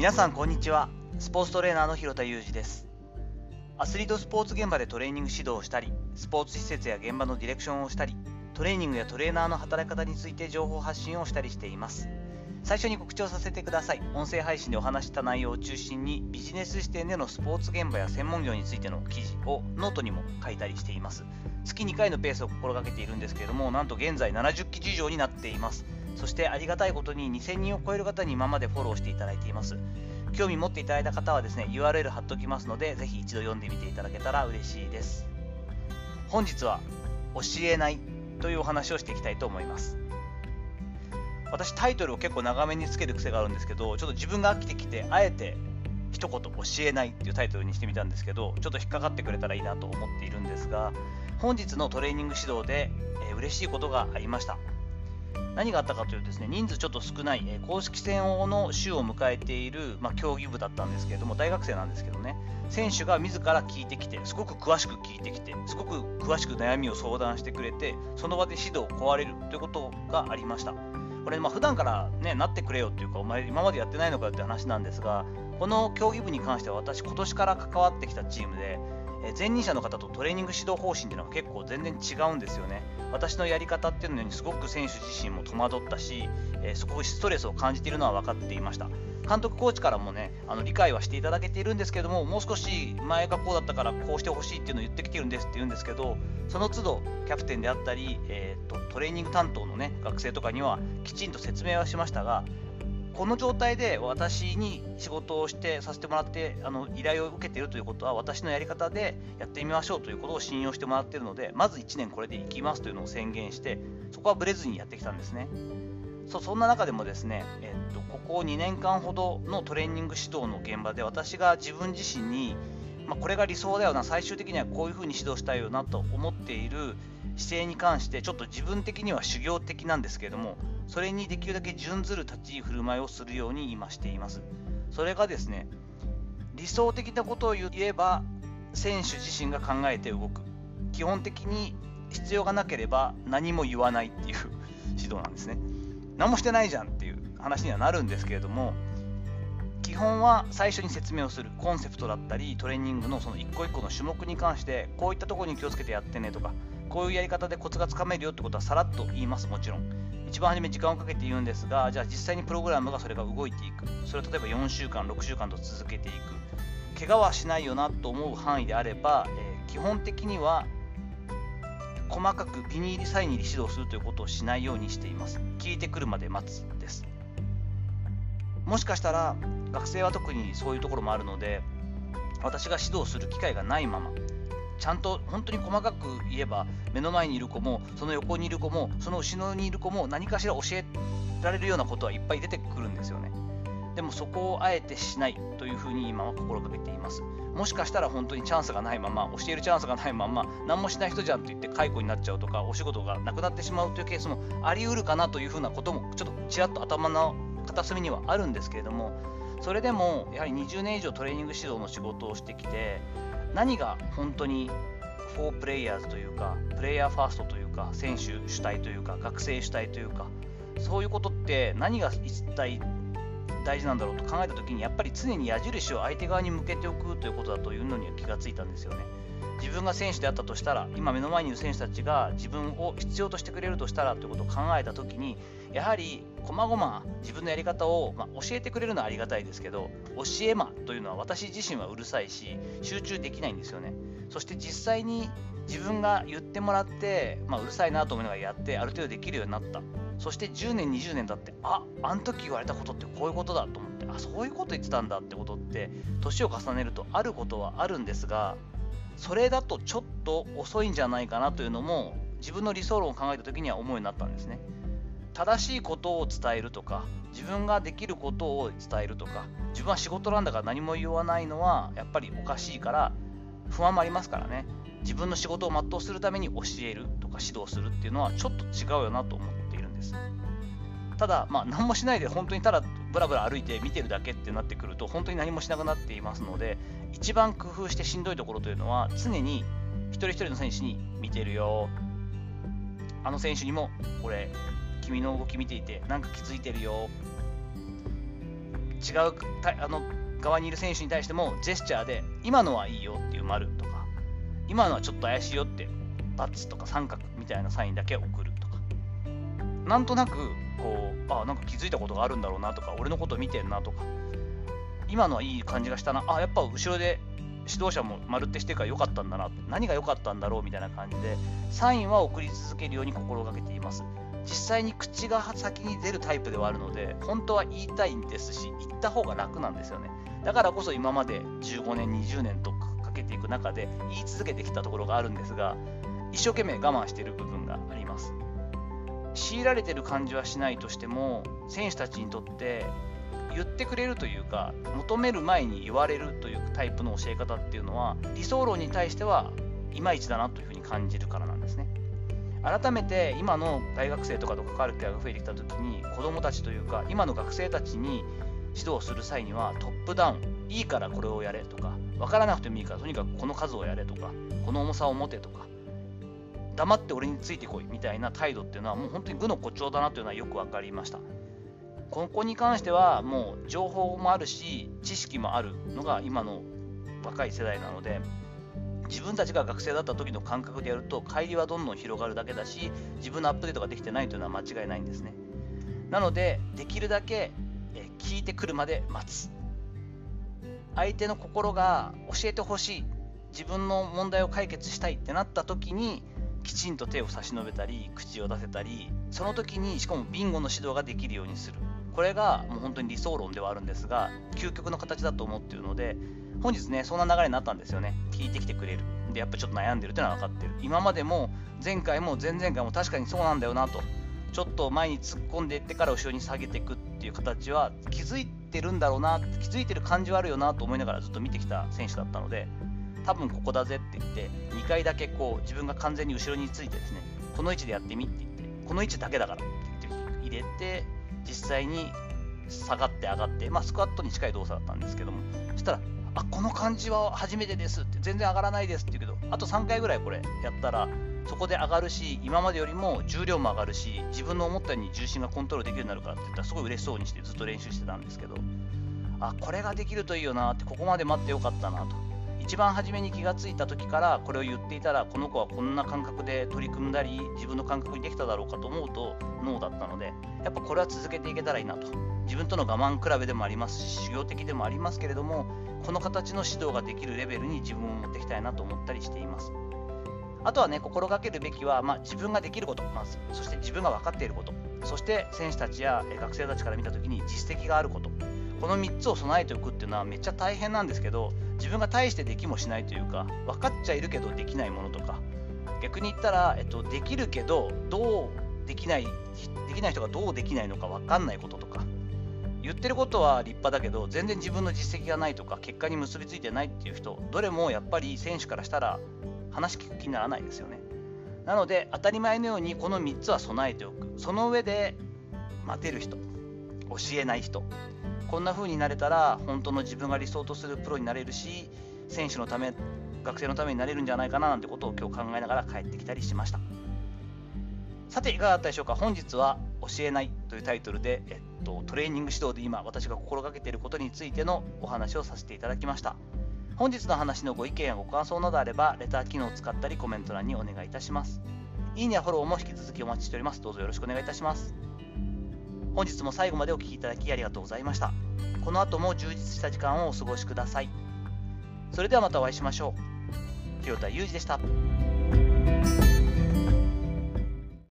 皆さんこんにちは。スポーツトレーナーの広田裕二です。アスリートスポーツ現場でトレーニング指導をしたりスポーツ施設や現場のディレクションをしたりトレーニングやトレーナーの働き方について情報発信をしたりしています。最初に告知をさせてください。音声配信でお話した内容を中心にビジネス視点でのスポーツ現場や専門業についての記事をノートにも書いたりしています。月2回のペースを心がけているんですけれどもなんと現在70記事以上になっています。そしてありがたいことに2000人を超える方に今までフォローしていただいています。興味持っていただいた方はですね、URL 貼っておきますので、ぜひ一度読んでみていただけたら嬉しいです。本日は教えないというお話をしていきたいと思います。私タイトルを結構長めにつける癖があるんですけど、ちょっと自分が飽きてきて、あえて一言教えないっていうタイトルにしてみたんですけど、ちょっと引っかかってくれたらいいなと思っているんですが、本日のトレーニング指導で、えー、嬉しいことがありました。何があったかというとですね人数ちょっと少ない、え公式戦の週を迎えている、まあ、競技部だったんですけれども大学生なんですけどね選手が自ら聞いてきてすごく詳しく聞いてきてすごく詳しく悩みを相談してくれてその場で指導を問われるということがありました。これまあ普段からねなってくれよっていうかお前今までやってないのかよって話なんですがこの競技部に関しては私今年から関わってきたチームでえ前任者の方とトレーニング指導方針っていうのが結構全然違うんですよね。私のやり方っていうのにすごく選手自身も戸惑ったし、えー、すごくストレスを感じているのは分かっていました。監督コーチからもね、あの理解はしていただけているんですけども、もう少し前がこうだったからこうしてほしいっていうのを言ってきてるんですって言うんですけど、その都度キャプテンであったり、えーとトレーニング担当のね学生とかにはきちんと説明はしましたが、この状態で私に仕事をしてさせてもらってあの依頼を受けているということは私のやり方でやってみましょうということを信用してもらっているのでまず1年これでいきますというのを宣言してそこはブレずにやってきたんですね。そそんな中でもですね、えっと、ここ2年間ほどのトレーニング指導の現場で私が自分自身に、まあ、これが理想だよな最終的にはこういうふうに指導したいよなと思っている姿勢に関してちょっと自分的には修行的なんですけれどもそれにできるだけ準ずる立ち居振る舞いをするように今しています。それがですね理想的なことを言えば選手自身が考えて動く。基本的に必要がなければ何も言わないっていう 指導なんですね。何もしてないじゃんっていう話にはなるんですけれども基本は最初に説明をする。コンセプトだったりトレーニングのその一個一個の種目に関してこういったところに気をつけてやってねとかこういうやり方でコツがつかめるよってことはさらっと言います。もちろん。一番初め時間をかけて言うんですがじゃあ実際にプログラムがそれが動いていく。それを例えば4週間6週間と続けていく。怪我はしないよなと思う範囲であれば、えー、基本的には細かくビニールサインに指導するということをしないようにしています。聞いてくるまで待つです。もしかしたら学生は特にそういうところもあるので私が指導する機会がないままちゃんと本当に細かく言えば目の前にいる子もその横にいる子もその後ろにいる子も何かしら教えられるようなことはいっぱい出てくるんですよね。でもそこをあえてしないというふうに今は心がけています。もしかしたら本当にチャンスがないまま教えるチャンスがないまま何もしない人じゃんと言って解雇になっちゃうとかお仕事がなくなってしまうというケースもあり得るかなというふうなこともちょっとちらっと頭の片隅にはあるんですけれどもそれでもやはり20年以上トレーニング指導の仕事をしてきて何が本当にフォープレイヤーズというかプレイヤーファーストというか選手主体というか学生主体というかそういうことって何が一体大事なんだろうと考えた時にやっぱり常に矢印を相手側に向けておくということだというのには気がついたんですよね。自分が選手であったとしたら今目の前にいる選手たちが自分を必要としてくれるとしたらということを考えた時にやはりこまごま自分のやり方を、まあ、教えてくれるのはありがたいですけど教え間というのは私自身はうるさいし集中できないんですよね。そして実際に自分が言ってもらって、まあ、うるさいなと思いながらやってある程度できるようになった。そして10年20年経ってああの時言われたことってこういうことだと思ってあそういうこと言ってたんだってことって年を重ねるとあることはあるんですがそれだとちょっと遅いんじゃないかなというのも自分の理想論を考えた時には思うようになったんですね。正しいことを伝えるとか自分ができることを伝えるとか自分は仕事なんだから何も言わないのはやっぱりおかしいから不安もありますからね。自分の仕事を全うするために教えるとか指導するっていうのはちょっと違うよなと思っているんです。ただまあ何もしないで本当にただブラブラ歩いて見てるだけってなってくると本当に何もしなくなっていますので一番工夫してしんどいところというのは常に一人一人の選手に見てるよ。あの選手にも俺君の動き見ていてなんか気づいてるよ。違うあの側にいる選手に対してもジェスチャーで今のはいいよっていう丸とか今のはちょっと怪しいよって×とか三角みたいなサインだけ送るとか。なんとなくこうあなんか気づいたことがあるんだろうなとか俺のこと見てんなとか。今のはいい感じがしたな。あやっぱ後ろで指導者も丸ってしてから良かったんだな何が良かったんだろうみたいな感じでサインは送り続けるように心がけています。実際に口が先に出るタイプではあるので本当は言いたいんですし言った方が楽なんですよね。だからこそ今まで15年20年とかけていく中で言い続けてきたところがあるんですが一生懸命我慢している部分があります。強いられてる感じはしないとしても選手たちにとって言ってくれるというか求める前に言われるというタイプの教え方っていうのは理想論に対してはいまいちだなというふうに感じるからなんですね。改めて今の大学生とかと関わる機会が増えてきた時に子どもたちというか今の学生たちに指導する際にはトップダウンいいからこれをやれとか分からなくてもいいからとにかくこの数をやれとかこの重さを持てとか黙って俺についてこいみたいな態度っていうのはもう本当に愚の骨頂だなというのはよく分かりました。ここに関してはもう情報もあるし知識もあるのが今の若い世代なので自分たちが学生だった時の感覚でやると帰りはどんどん広がるだけだし自分のアップデートができてないというのは間違いないんですね。なのでできるだけ聞いてくるまで待つ。相手の心が教えてほしい。自分の問題を解決したいってなった時にきちんと手を差し伸べたり口を出せたりその時にしかもビンゴの指導ができるようにする。これがもう本当に理想論ではあるんですが究極の形だと思っているので本日ねそんな流れになったんですよね。聞いてきてくれる。でやっぱちょっと悩んでるっていうのは分かってる。今までも前回も前々回も確かにそうなんだよなとちょっと前に突っ込んでいってから後ろに下げていくっていう形は気づいてるんだろうな気づいてる感じはあるよなと思いながらずっと見てきた選手だったので多分ここだぜって言って2回だけこう自分が完全に後ろについてですねこの位置でやってみって言ってこの位置だけだからって言って入れて実際に下がって上がって、まあ、スクワットに近い動作だったんですけどもそしたらあこの感じは初めてですって全然上がらないですって言うけどあと3回ぐらいこれやったらそこで上がるし今までよりも重量も上がるし自分の思ったように重心がコントロールできるようになるからって言ったらすごい嬉しそうにしてずっと練習してたんですけどあこれができるといいよなってここまで待ってよかったなと。一番初めに気がついた時からこれを言っていたらこの子はこんな感覚で取り組んだり自分の感覚にできただろうかと思うとノーだったのでやっぱこれは続けていけたらいいなと。自分との我慢比べでもありますし修行的でもありますけれどもこの形の指導ができるレベルに自分を持っていきたいなと思ったりしています。あとはね心がけるべきは、まあ、自分ができること。まずそして自分が分かっていること。そして選手たちや学生たちから見た時に実績があること。この3つを備えておくっていうのはめっちゃ大変なんですけど自分が大してできもしないというか分かっちゃいるけどできないものとか逆に言ったら、えっと、できるけどどうできないできない人がどうできないのか分かんないこととか言ってることは立派だけど全然自分の実績がないとか結果に結びついてないっていう人どれもやっぱり選手からしたら話聞く気にならないですよね。なので当たり前のようにこの3つは備えておく。その上で待てる人教えない人こんな風になれたら本当の自分が理想とするプロになれるし選手のため学生のためになれるんじゃないかななんてことを今日考えながら帰ってきたりしました。さていかがだったでしょうか？本日は教えないというタイトルで、えっと、トレーニング指導で今私が心がけていることについてのお話をさせていただきました。本日の話のご意見やご感想などあればレター機能を使ったりコメント欄にお願いいたします。いいねやフォローも引き続きお待ちしております。どうぞよろしくお願いいたします。本日も最後までお聴きいただきありがとうございました。この後も充実した時間をお過ごしください。それではまたお会いしましょう。清田裕二でした。